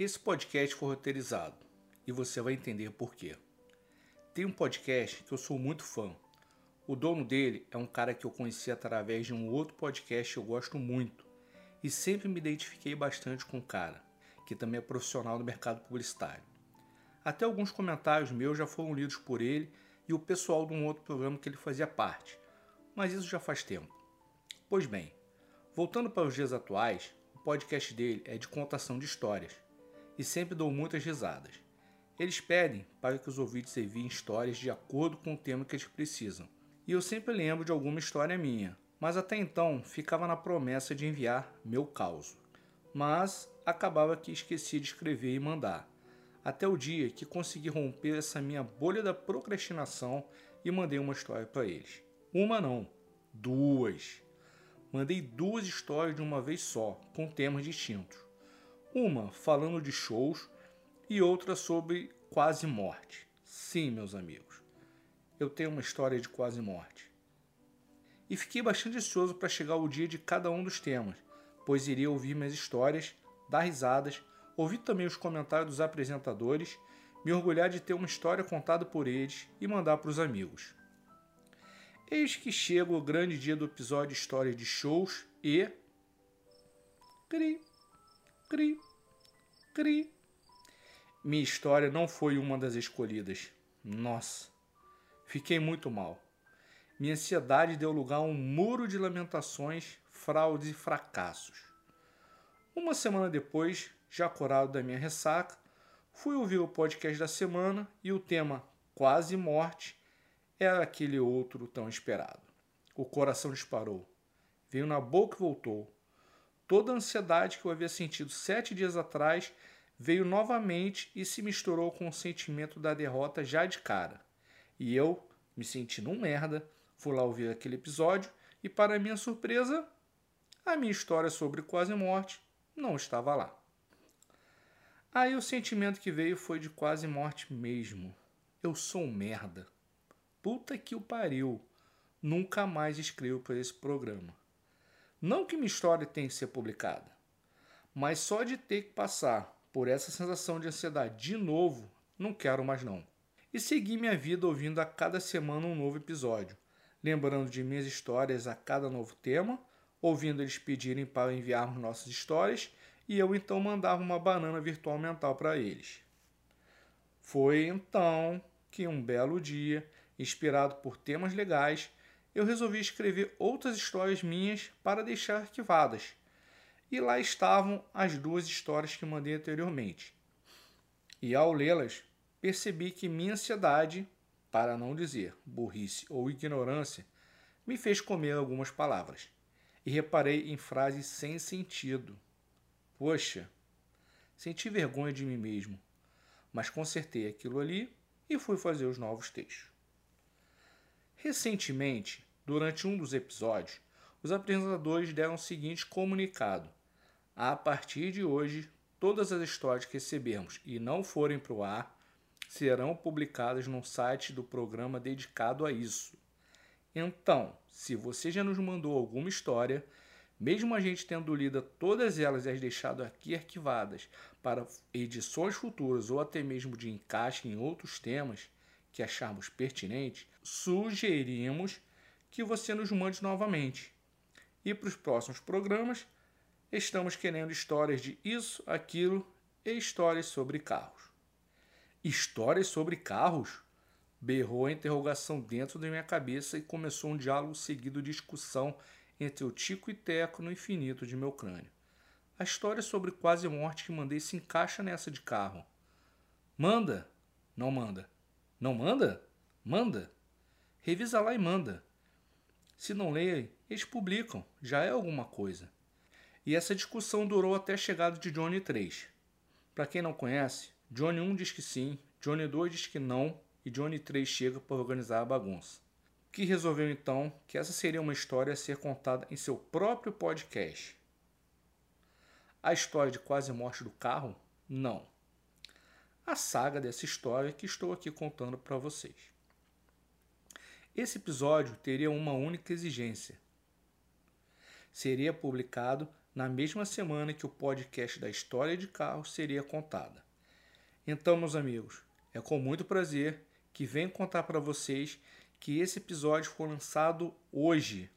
Esse podcast foi roteirizado e você vai entender por quê. Tem um podcast que eu sou muito fã. O dono dele é um cara que eu conheci através de um outro podcast que eu gosto muito e sempre me identifiquei bastante com o cara, que também é profissional do mercado publicitário. Até alguns comentários meus já foram lidos por ele e o pessoal de um outro programa que ele fazia parte, mas isso já faz tempo. Pois bem, voltando para os dias atuais, o podcast dele é de contação de histórias e sempre dou muitas risadas. Eles pedem para que os ouvintes enviem histórias de acordo com o tema que eles precisam. E eu sempre lembro de alguma história minha, mas até então ficava na promessa de enviar meu caos. Mas acabava que esquecia de escrever e mandar até o dia que consegui romper essa minha bolha da procrastinação e mandei uma história para eles. Uma não, duas. Mandei duas histórias de uma vez só, com temas distintos. Uma falando de shows e outra sobre quase morte. Sim, meus amigos, eu tenho uma história de quase morte. E fiquei bastante ansioso para chegar o dia de cada um dos temas, pois iria ouvir minhas histórias, dar risadas ouvir também os comentários dos apresentadores, me orgulhar de ter uma história contada por eles e mandar para os amigos. Eis que chega o grande dia do episódio História de Shows e. cri, cri. Minha história não foi uma das escolhidas. Nossa, fiquei muito mal. Minha ansiedade deu lugar a um muro de lamentações, fraudes e fracassos. Uma semana depois, já curado da minha ressaca, fui ouvir o podcast da semana e o tema Quase Morte era aquele outro tão esperado. O coração disparou, veio na boca e voltou. Toda a ansiedade que eu havia sentido sete dias atrás veio novamente e se misturou com o sentimento da derrota já de cara. E eu, me sentindo um merda, fui lá ouvir aquele episódio e, para minha surpresa, a minha história sobre quase morte não estava lá. Aí o sentimento que veio foi de quase morte mesmo. Eu sou um merda. Puta que o pariu. Nunca mais escrevo para esse programa. Não que minha história tenha que ser publicada, mas só de ter que passar por essa sensação de ansiedade de novo, não quero mais não. E seguir minha vida ouvindo a cada semana um novo episódio, lembrando de minhas histórias a cada novo tema, ouvindo eles pedirem para enviarmos nossas histórias e eu então mandava uma banana virtual mental para eles. Foi então que um belo dia, inspirado por temas legais, eu resolvi escrever outras histórias minhas para deixar arquivadas. E lá estavam as duas histórias que mandei anteriormente. E ao lê-las, percebi que minha ansiedade, para não dizer burrice ou ignorância, me fez comer algumas palavras. E reparei em frases sem sentido. Poxa, senti vergonha de mim mesmo, mas consertei aquilo ali e fui fazer os novos textos. Recentemente, durante um dos episódios, os apresentadores deram o seguinte comunicado: a partir de hoje, todas as histórias que recebermos e não forem para o ar serão publicadas no site do programa dedicado a isso. Então, se você já nos mandou alguma história, mesmo a gente tendo lido todas elas e as deixado aqui arquivadas para edições futuras ou até mesmo de encaixe em outros temas que acharmos pertinentes, sugerimos que você nos mande novamente. E para os próximos programas, estamos querendo histórias de isso, aquilo e histórias sobre carros. Histórias sobre carros? Berrou a interrogação dentro da minha cabeça e começou um diálogo seguido de discussão entre o Tico e Teco no infinito de meu crânio. A história sobre quase morte que mandei se encaixa nessa de carro. Manda! Não manda. Não manda? Manda. Revisa lá e manda. Se não leem, eles publicam. Já é alguma coisa. E essa discussão durou até a chegada de Johnny 3. Para quem não conhece, Johnny 1 diz que sim, Johnny 2 diz que não e Johnny 3 chega para organizar a bagunça que resolveu então que essa seria uma história a ser contada em seu próprio podcast. A história de quase morte do carro? Não. A saga dessa história que estou aqui contando para vocês. Esse episódio teria uma única exigência. Seria publicado na mesma semana que o podcast da história de carros seria contada. Então, meus amigos, é com muito prazer que venho contar para vocês que esse episódio foi lançado hoje.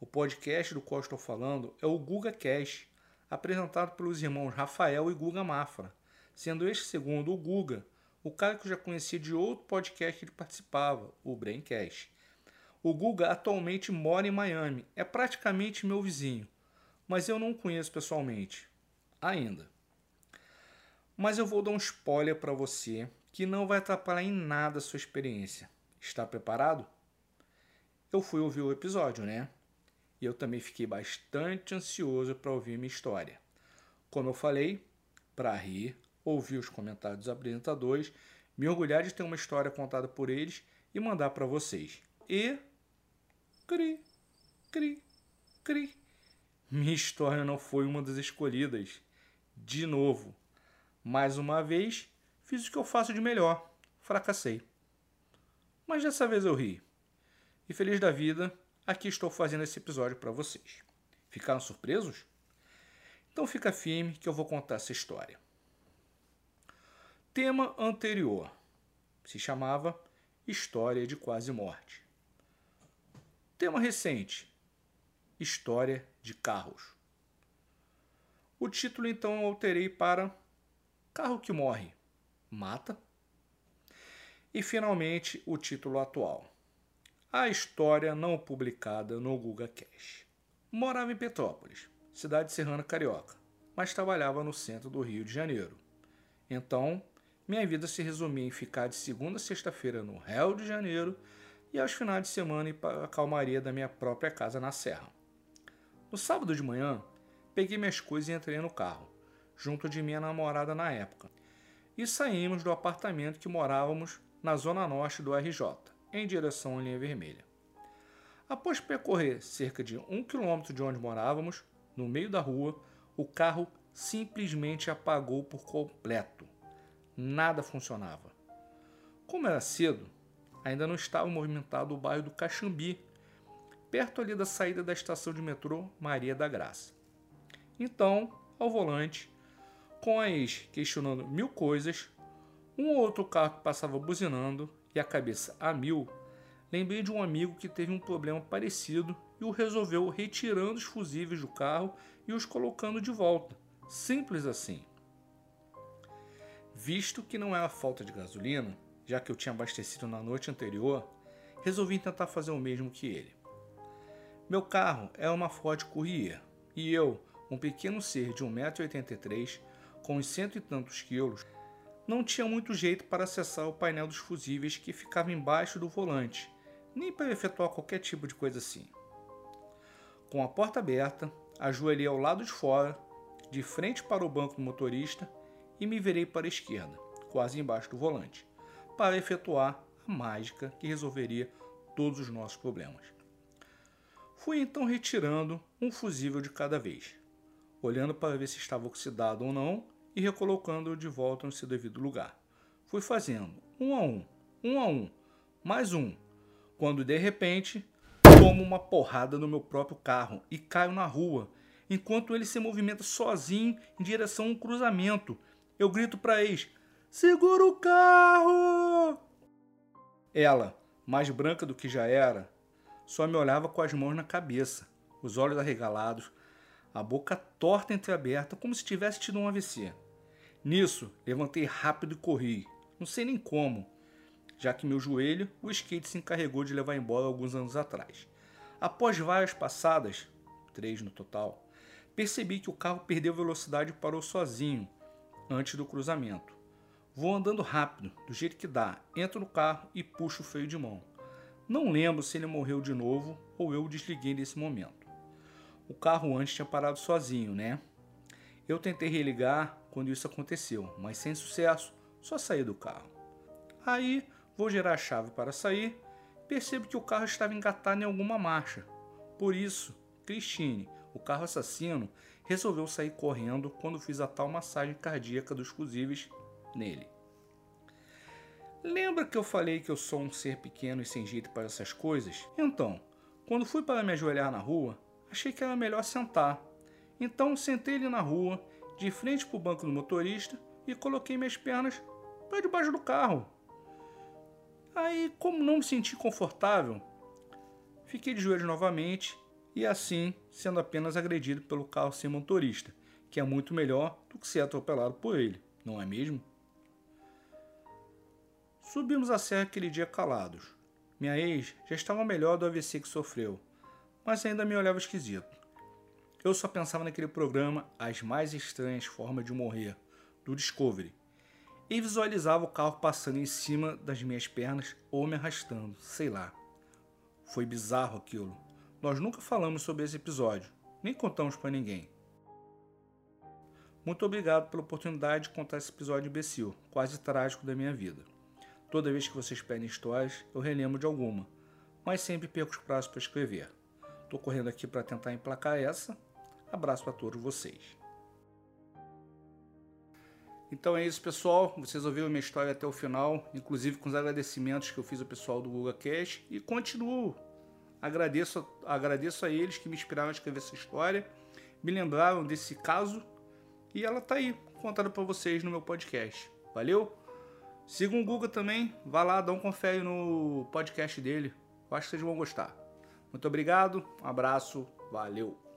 O podcast do qual estou falando é o Guga Cash, apresentado pelos irmãos Rafael e Guga Mafra, sendo este segundo o Guga, o cara que eu já conhecia de outro podcast que ele participava, o Braincast. O Guga atualmente mora em Miami, é praticamente meu vizinho, mas eu não o conheço pessoalmente, ainda. Mas eu vou dar um spoiler para você que não vai atrapalhar em nada a sua experiência. Está preparado? Eu fui ouvir o episódio, né? E eu também fiquei bastante ansioso para ouvir minha história. Como eu falei, para rir, ouvir os comentários dos apresentadores, me orgulhar de ter uma história contada por eles e mandar para vocês. E cri, cri, cri. Minha história não foi uma das escolhidas. De novo, mais uma vez, fiz o que eu faço de melhor. Fracassei. Mas dessa vez eu ri. E feliz da vida, aqui estou fazendo esse episódio para vocês. Ficaram surpresos? Então fica firme que eu vou contar essa história. Tema anterior se chamava História de Quase Morte. Tema recente: História de Carros. O título então eu alterei para Carro que morre, mata? E finalmente o título atual. A história não publicada no Google Cash. Morava em Petrópolis, cidade serrana carioca, mas trabalhava no centro do Rio de Janeiro. Então, minha vida se resumia em ficar de segunda a sexta-feira no Rio de Janeiro e aos finais de semana ir para a calmaria da minha própria casa na Serra. No sábado de manhã, peguei minhas coisas e entrei no carro junto de minha namorada na época, e saímos do apartamento que morávamos na zona norte do RJ, em direção à linha vermelha. Após percorrer cerca de um quilômetro de onde morávamos, no meio da rua, o carro simplesmente apagou por completo. Nada funcionava. Como era cedo, ainda não estava movimentado o bairro do Caxambi, perto ali da saída da estação de metrô Maria da Graça. Então, ao volante, com a ex questionando mil coisas, um ou outro carro que passava buzinando e a cabeça a mil, lembrei de um amigo que teve um problema parecido e o resolveu retirando os fusíveis do carro e os colocando de volta. Simples assim. Visto que não era falta de gasolina, já que eu tinha abastecido na noite anterior, resolvi tentar fazer o mesmo que ele. Meu carro é uma Ford Courier e eu, um pequeno ser de 1,83m, com os cento e tantos quilos, não tinha muito jeito para acessar o painel dos fusíveis que ficava embaixo do volante, nem para efetuar qualquer tipo de coisa assim. Com a porta aberta, ajoelhei ao lado de fora, de frente para o banco do motorista e me virei para a esquerda, quase embaixo do volante, para efetuar a mágica que resolveria todos os nossos problemas. Fui então retirando um fusível de cada vez, olhando para ver se estava oxidado ou não e recolocando-o de volta no seu devido lugar. Fui fazendo, um a um, um a um, mais um, quando de repente tomo uma porrada no meu próprio carro e caio na rua, enquanto ele se movimenta sozinho em direção a um cruzamento. Eu grito para ex: Segura o carro! Ela, mais branca do que já era, só me olhava com as mãos na cabeça, os olhos arregalados, a boca torta entreaberta, como se tivesse tido um AVC. Nisso, levantei rápido e corri, não sei nem como, já que meu joelho o skate se encarregou de levar embora alguns anos atrás. Após várias passadas, três no total, percebi que o carro perdeu velocidade e parou sozinho antes do cruzamento. Vou andando rápido, do jeito que dá, entro no carro e puxo o freio de mão. Não lembro se ele morreu de novo ou eu o desliguei nesse momento. O carro antes tinha parado sozinho, né? Eu tentei religar quando isso aconteceu, mas sem sucesso, só saí do carro. Aí vou girar a chave para sair, percebo que o carro estava engatado em alguma marcha. Por isso, Christine, o carro assassino, resolveu sair correndo quando fiz a tal massagem cardíaca dos fusíveis nele. Lembra que eu falei que eu sou um ser pequeno e sem jeito para essas coisas? Então, quando fui para me ajoelhar na rua, achei que era melhor sentar Então sentei ali na rua, de frente para o banco do motorista e coloquei minhas pernas para debaixo do carro. Aí, como não me senti confortável, fiquei de joelhos novamente e assim sendo apenas agredido pelo carro sem motorista, que é muito melhor do que ser atropelado por ele, não é mesmo? Subimos a serra aquele dia calados. Minha ex já estava melhor do AVC que sofreu, mas ainda me olhava esquisito. Eu só pensava naquele programa As Mais Estranhas Formas de Morrer, do Discovery, e visualizava o carro passando em cima das minhas pernas ou me arrastando, sei lá. Foi bizarro aquilo. Nós nunca falamos sobre esse episódio, nem contamos para ninguém. Muito obrigado pela oportunidade de contar esse episódio imbecil, quase trágico da minha vida. Toda vez que vocês pedem histórias, eu relembro de alguma, mas sempre perco os prazos para escrever. Estou correndo aqui para tentar emplacar essa. Abraço a todos vocês. Então é isso, pessoal. Vocês ouviram minha história até o final, inclusive com os agradecimentos que eu fiz ao pessoal do Google Cash e continuo. Agradeço, agradeço a eles que me inspiraram a escrever essa história, me lembraram desse caso e ela tá aí, contada para vocês no meu podcast. Valeu? Sigam o Google também, vá lá, dá um confere no podcast dele. Eu acho que vocês vão gostar. Muito obrigado, um abraço, valeu!